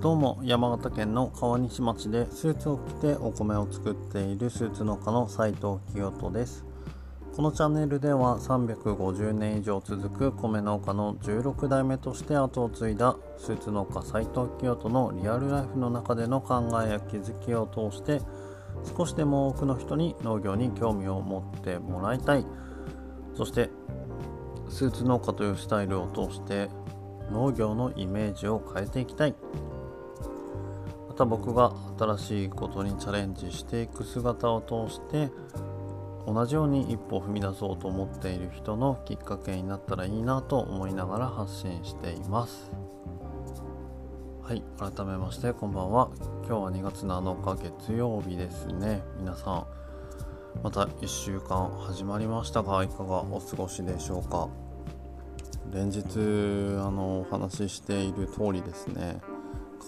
どうも山形県の川西町でスーツを着てお米を作っているスーツ農家の斉藤清人です。このチャンネルでは350年以上続く米農家の16代目として後を継いだスーツ農家斉藤清人のリアルライフの中での考えや気づきを通して少しでも多くの人に農業に興味を持ってもらいたい。そしてスーツ農家というスタイルを通して農業のイメージを変えていきたい。た僕が新しいことにチャレンジしていく姿を通して同じように一歩踏み出そうと思っている人のきっかけになったらいいなと思いながら発信しています。はい改めましてこんばんは。今日は2月7日月曜日ですね。皆さんまた1週間始まりましたがいかがお過ごしでしょうか？連日あのお話ししている通りですね。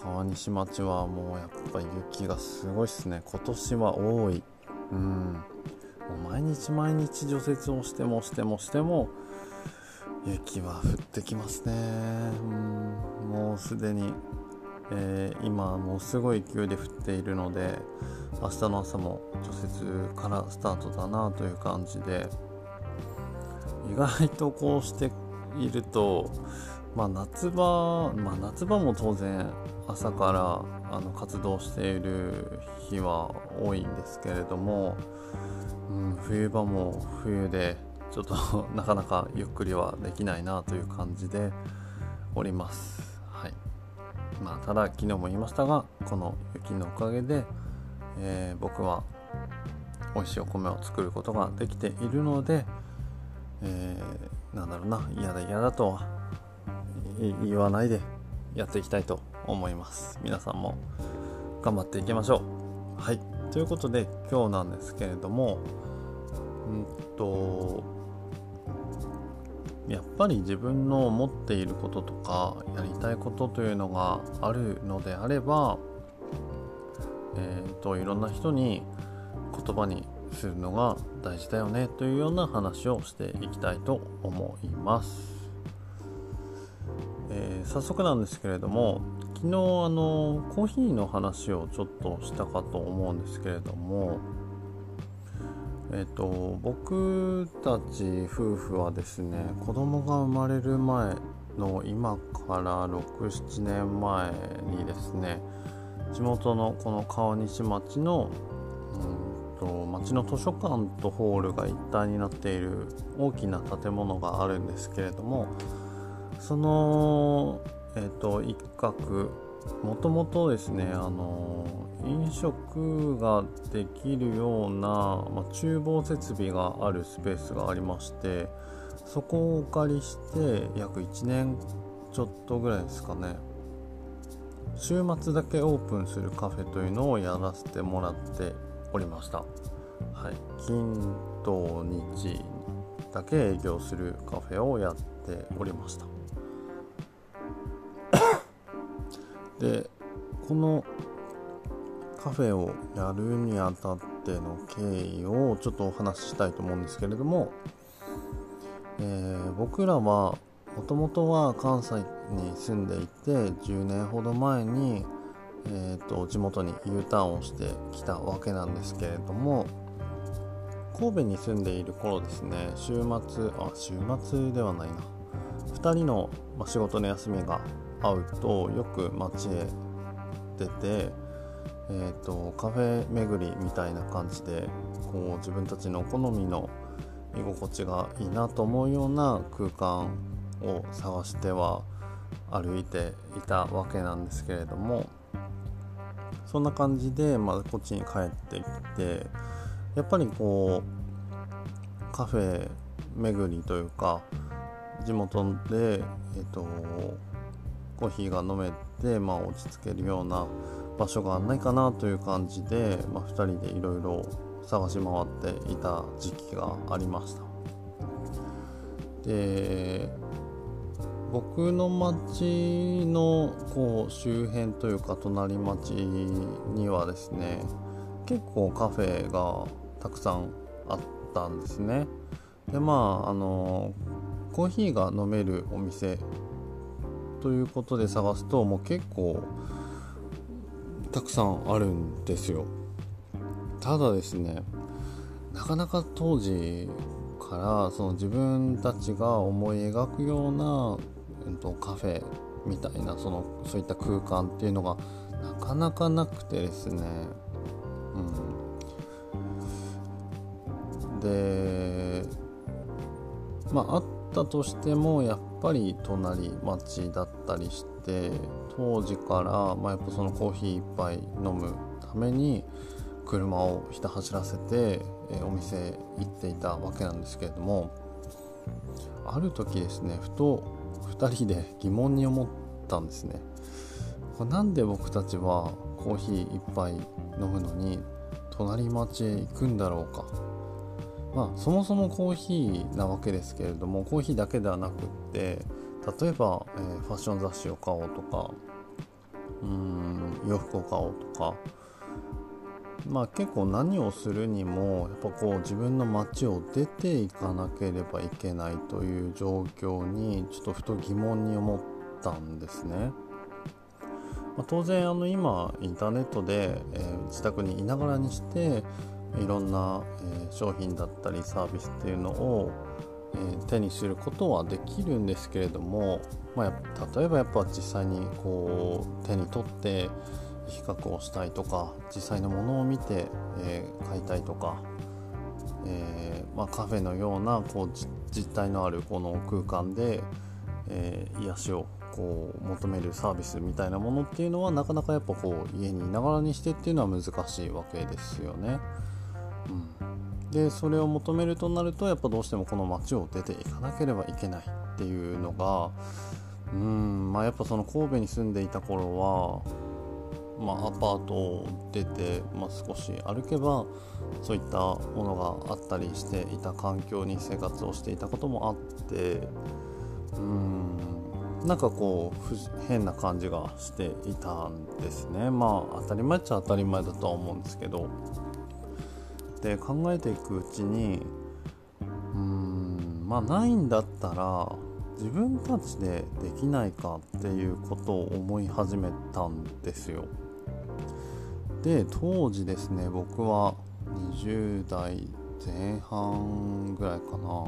川西町はもうやっぱ雪がすごいですね。今年は多い。うん。毎日毎日除雪をしてもしてもしても雪は降ってきますね。うん。もうすでに、えー、今もうすごい勢いで降っているので明日の朝も除雪からスタートだなという感じで意外とこうしていると、まあ、夏場、まあ、夏場も当然朝からあの活動している日は多いんですけれども、うん、冬場も冬でちょっと なかなかゆっくりはできないなという感じでおります。はいまあ、ただ昨日も言いましたがこの雪のおかげで、えー、僕は美味しいお米を作ることができているので、えー、なんだろうな嫌だ嫌だとは言わないでやっていきたいと思います。皆さんも頑張っていきましょう。はい。ということで今日なんですけれどもうんとやっぱり自分の思っていることとかやりたいことというのがあるのであればえー、といろんな人に言葉にするのが大事だよねというような話をしていきたいと思います、えー、早速なんですけれども昨日あのコーヒーの話をちょっとしたかと思うんですけれどもえっ、ー、と僕たち夫婦はですね子供が生まれる前の今から67年前にですね地元のこの川西町の、うんと町の図書館とホールが一体になっている大きな建物があるんですけれどもその、えーと、一角もともとですねあの飲食ができるような、ま、厨房設備があるスペースがありましてそこをお借りして約1年ちょっとぐらいですかね。週末だけオープンするカフェというのをやらせてもらっておりました、はい、金土日だけ営業するカフェをやっておりました。でこのカフェをやるにあたっての経緯をちょっとお話ししたいと思うんですけれども、えー、僕らはもともとは関西に住んでいて10年ほど前にえーと、地元に U ターンをしてきたわけなんですけれども神戸に住んでいる頃ですね週末あ週末ではないな。2人の、仕事の休みが合うとよく街へ出て、えーと、カフェ巡りみたいな感じでこう自分たちの好みの居心地がいいなと思うような空間を探しては歩いていたわけなんですけれどもそんな感じで、まあ、こっちに帰ってきてやっぱりこうカフェ巡りというか地元で、えっと、コーヒーが飲めて、まあ、落ち着けるような場所がないかなという感じで、まあ、2人でいろいろ探し回っていた時期がありました。で僕の町のこう周辺というか隣町にはですね結構カフェがたくさんあったんですね。でまああのコーヒーが飲めるお店ということで探すともう結構たくさんあるんですよ。ただですねなかなか当時からその自分たちが思い描くような、えっと、カフェみたいなそのそういった空間っていうのがなかなかなくてですね。うん。でまああったとしてもやっぱり隣町だったりして当時から、まあ、やっぱそのコーヒー一杯飲むために車をひた走らせて、えお店行っていたわけなんですけれどもある時ですねふと2人で疑問に思ったんですね。これなんで僕たちはコーヒー1杯飲むのに隣町へ行くんだろうか。まあそもそもコーヒーなわけですけれどもコーヒーだけではなくって例えば、えー、ファッション雑誌を買おうとかうん洋服を買おうとかまあ結構何をするにもやっぱこう自分の街を出ていかなければいけないという状況にちょっとふと疑問に思ったんですね。まあ、当然あの今インターネットで、えー、自宅にいながらにしていろんな、え、商品だったりサービスっていうのを、え、手にすることはできるんですけれども、まあ、例えばやっぱ実際にこう手に取って比較をしたいとか実際のものを見て、え、買いたいとか、えー、まあ、カフェのようなこう実体のあるこの空間で、えー、癒しをこう求めるサービスみたいなものっていうのはなかなかやっぱこう家にいながらにしてっていうのは難しいわけですよね。うん、でそれを求めるとなるとやっぱどうしてもこの街を出ていかなければいけないっていうのがうんまあやっぱその神戸に住んでいた頃はまあ、アパートを出て、まあ、少し歩けばそういったものがあったりしていた環境に生活をしていたこともあってうんなんかこう変な感じがしていたんですね。まあ当たり前っちゃ当たり前だとは思うんですけど。で考えていくうちにうーんまあないんだったら自分たちでできないかっていうことを思い始めたんですよ。で当時ですね僕は20代前半ぐらいかな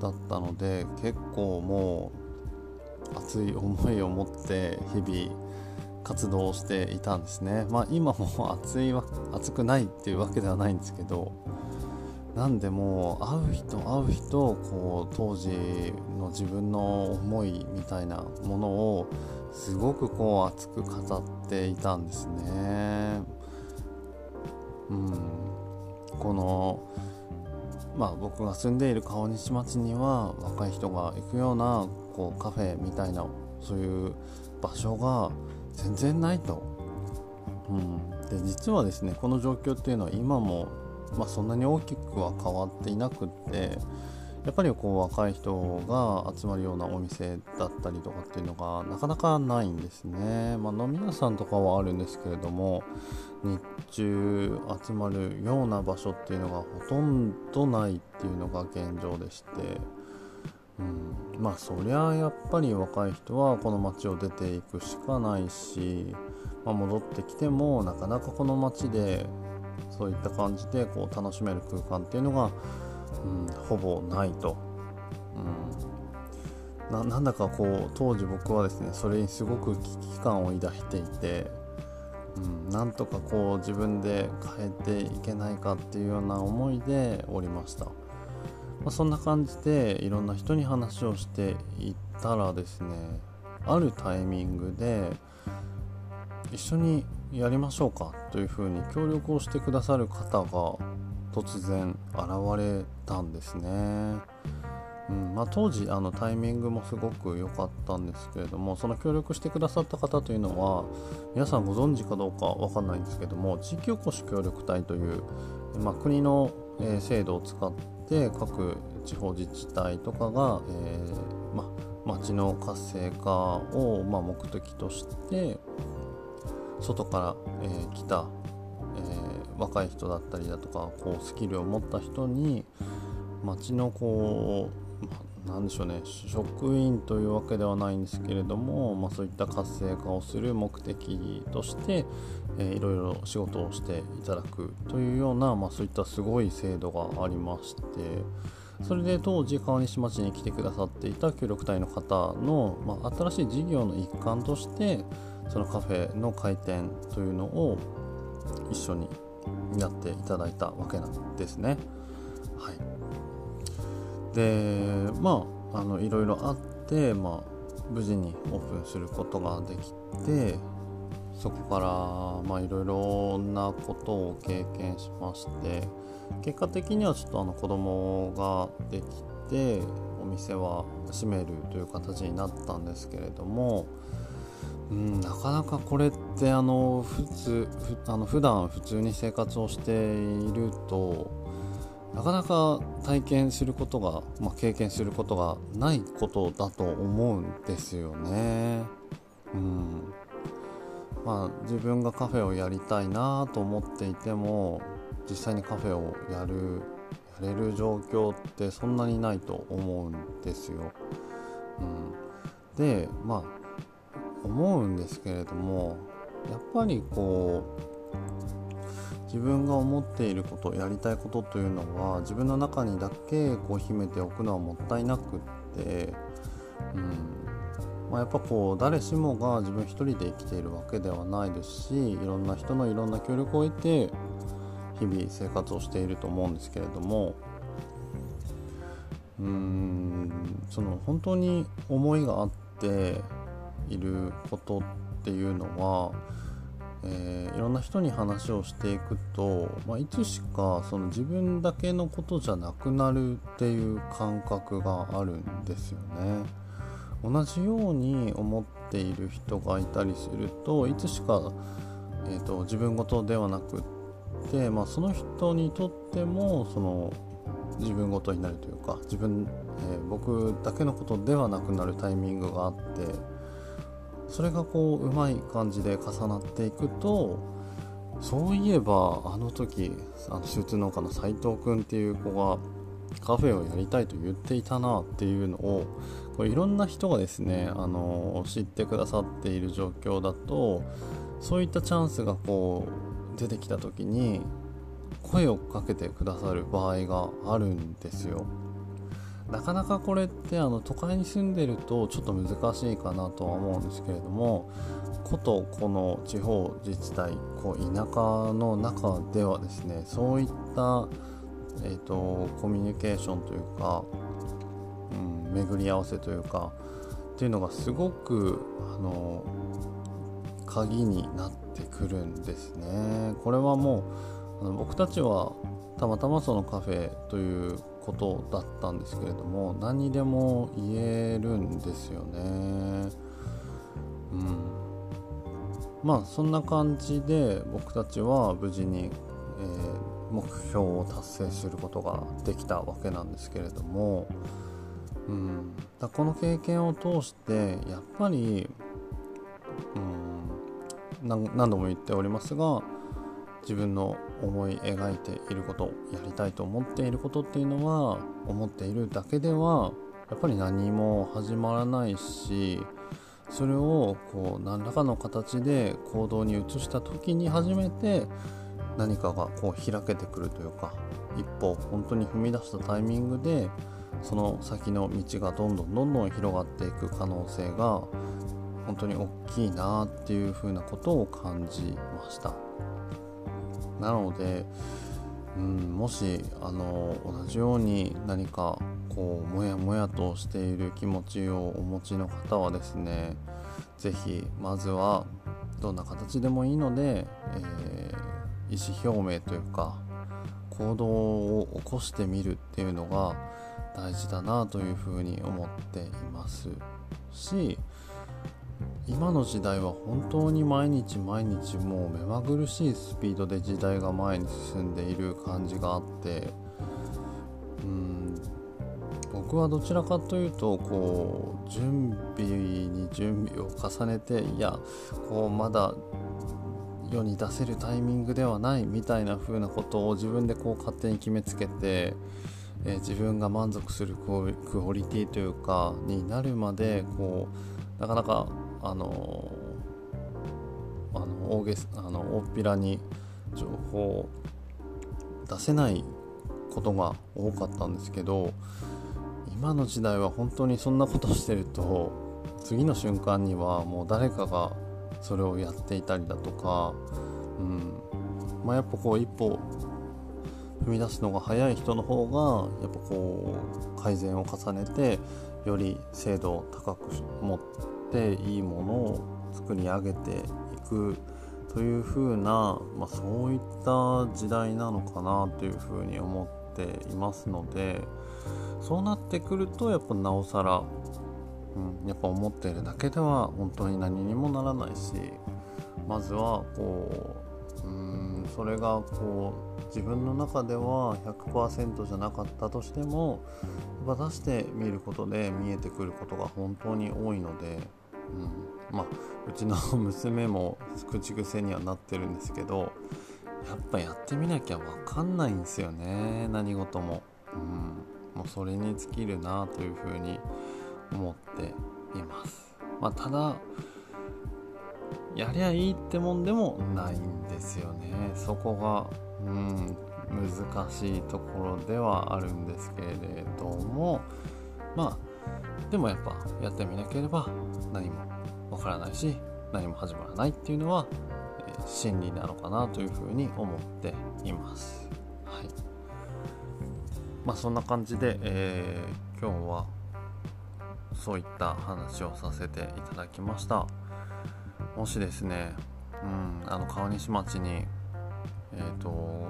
だったので結構もう熱い思いを持って日々活動をしていたんですねまあ今も熱い熱くないっていうわけではないんですけどなんでもう会う人会う人こう当時の自分の思いみたいなものをすごくこう熱く語っていたんですね。うん、このまあ僕が住んでいる川西町には若い人が行くようなこうカフェみたいなそういう場所が全然ないと。うん、で実はですねこの状況っていうのは今も、まあ、そんなに大きくは変わっていなくってやっぱりこう若い人が集まるようなお店だったりとかっていうのがなかなかないんですね、まあ、飲み屋さんとかはあるんですけれども日中集まるような場所っていうのがほとんどないっていうのが現状でして、うん、まあそりゃやっぱり若い人はこの街を出ていくしかないし、まあ、戻ってきてもなかなかこの街でそういった感じでこう楽しめる空間っていうのがうん、ほぼないと、うん、なんだかこう当時僕はですねそれにすごく危機感を抱いていて、うん、なんとかこう自分で変えていけないかっていうような思いでおりました、まあ、そんな感じでいろんな人に話をしていったらですねあるタイミングで一緒にやりましょうかというふうに協力をしてくださる方が突然現れたんですね。うんまあ、当時あのタイミングもすごく良かったんですけれどもその協力してくださった方というのは皆さんご存知かどうか分かんないんですけども地域おこし協力隊という、まあ、国の、え制度を使って各地方自治体とかが、えー、ま、町の活性化を、ま目的として外から、えー、来たえー、若い人だったりだとかこうスキルを持った人に町のこう、ま何でしょうね職員というわけではないんですけれども、まあ、そういった活性化をする目的として、えー、いろいろ仕事をしていただくというような、まあ、そういったすごい制度がありましてそれで当時川西町に来てくださっていた協力隊の方の、まあ、新しい事業の一環としてそのカフェの開店というのを一緒にやっていただいたわけなんですね。はい、でまああのいろいろあって、まあ、無事にオープンすることができてそこからまあいろいろなことを経験しまして結果的にはちょっとあの子供ができてお店は閉めるという形になったんですけれどもうん、なかなかこれってあの普通ふあの普段普通に生活をしているとなかなか体験することが、まあ、経験することがないことだと思うんですよね。うんまあ、自分がカフェをやりたいなと思っていても実際にカフェをやるやれる状況ってそんなにないと思うんですよ。うん、でまあ思うんですけれどもやっぱりこう自分が思っていることやりたいことというのは自分の中にだけこう秘めておくのはもったいなくって、うん。まあ、やっぱこう誰しもが自分一人で生きているわけではないですしいろんな人のいろんな協力を得て日々生活をしていると思うんですけれどもうん。その本当に思いがあっていることっていうのは、えー、いろんな人に話をしていくと、まあ、いつしかその自分だけのことじゃなくなるっていう感覚があるんですよね。同じように思っている人がいたりするといつしか、えーと、自分事ではなくって、まあ、その人にとってもその自分事になるというか自分、えー、僕だけのことではなくなるタイミングがあってそれがこううまい感じで重なっていくとそういえばあの時あのスーツ農家の斉藤君っていう子がカフェをやりたいと言っていたなっていうのをこれいろんな人がですねあの知ってくださっている状況だとそういったチャンスがこう出てきた時に声をかけてくださる場合があるんですよ。なかなかこれってあの都会に住んでるとちょっと難しいかなとは思うんですけれどもことこの地方自治体こう田舎の中ではですねそういった、えーと、コミュニケーションというか、うん、巡り合わせというかっていうのがすごくあの鍵になってくるんですね。これはもうあの僕たちはたまたまそのカフェということだったんですけれども何でも言えるんですよね。うん、まあそんな感じで僕たちは無事に、えー、目標を達成することができたわけなんですけれども、うん、だこの経験を通してやっぱり、うん、何度も言っておりますが自分の思い描いていることやりたいと思っていることっていうのは思っているだけではやっぱり何も始まらないしそれをこう何らかの形で行動に移した時に初めて何かがこう開けてくるというか一歩本当に踏み出したタイミングでその先の道がどんどんどんどん広がっていく可能性が本当に大きいなっていうふうなことを感じました。なので、うん、もしあの同じように何かこうモヤモヤとしている気持ちをお持ちの方はですね是非まずはどんな形でもいいので、えー、意思表明というか行動を起こしてみるっていうのが大事だなというふうに思っていますし今の時代は本当に毎日毎日もう目まぐるしいスピードで時代が前に進んでいる感じがあってうん僕はどちらかというとこう準備に準備を重ねていやこうまだ世に出せるタイミングではないみたいな風なことを自分でこう勝手に決めつけて、えー、自分が満足するクオリティというかになるまでこうなかなかあのあの大げあの大っぴらに情報を出せないことが多かったんですけど今の時代は本当にそんなことしてると次の瞬間にはもう誰かがそれをやっていたりだとか、うん。まあ、やっぱこう一歩踏み出すのが早い人の方がやっぱこう改善を重ねてより精度を高く持っていいものを作り上げていくというふうな、まあ、そういった時代なのかなというふうに思っていますのでそうなってくるとやっぱなおさら、うん、やっぱ思っているだけでは本当に何にもならないしまずはこううんそれがこう自分の中では100%じゃなかったとしても出してみることで見えてくることが本当に多いので、うん、まあうちの娘も口癖にはなってるんですけど やっぱやってみなきゃ分かんないんですよね何事も、うん、もうそれに尽きるなというふうに思っています。まあ、ただやりゃいいってもんでもないんですよね。そこがうん難しいところではあるんですけれどもまあでもやっぱやってみなければ何もわからないし何も始まらないっていうのは、えー、真理なのかなというふうに思っています。はいまあ、そんな感じで、えー、今日はそういった話をさせていただきました。もしですね、うん、あの川西町にえーと、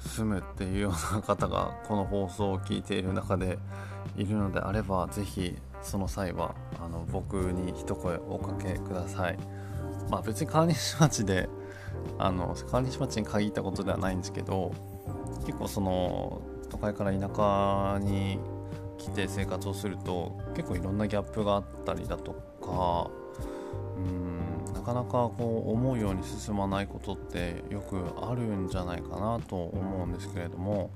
住むっていうような方がこの放送を聞いている中でいるのであれば是非その際はあの僕に一声おかけください。まあ別に川西町であの川西町に限ったことではないんですけど結構その都会から田舎に来て生活をすると結構いろんなギャップがあったりだとかうかなかこう思うように進まないことってよくあるんじゃないかなと思うんですけれども、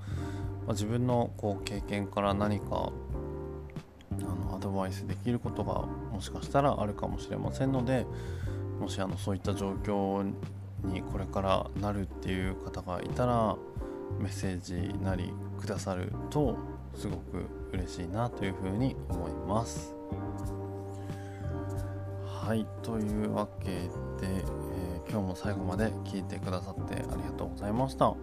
まあ、自分のこう経験から何かあのアドバイスできることがもしかしたらあるかもしれませんのでもしあのそういった状況にこれからなるっていう方がいたらメッセージなりくださるとすごく嬉しいなというふうに思います。はいというわけで、えー、今日も最後まで聞いてくださってありがとうございました。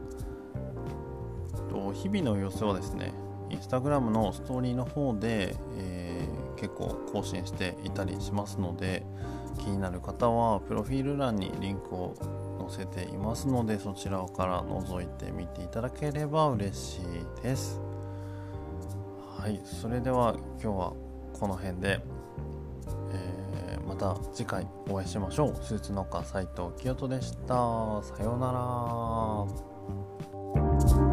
と日々の様子はですねインスタグラムのストーリーの方で、えー、結構更新していたりしますので気になる方はプロフィール欄にリンクを載せていますのでそちらから覗いてみていただければ嬉しいです。はいそれでは今日はこの辺で。た次回お会いしましょう。スーツ農家斉藤清人でした。さようなら。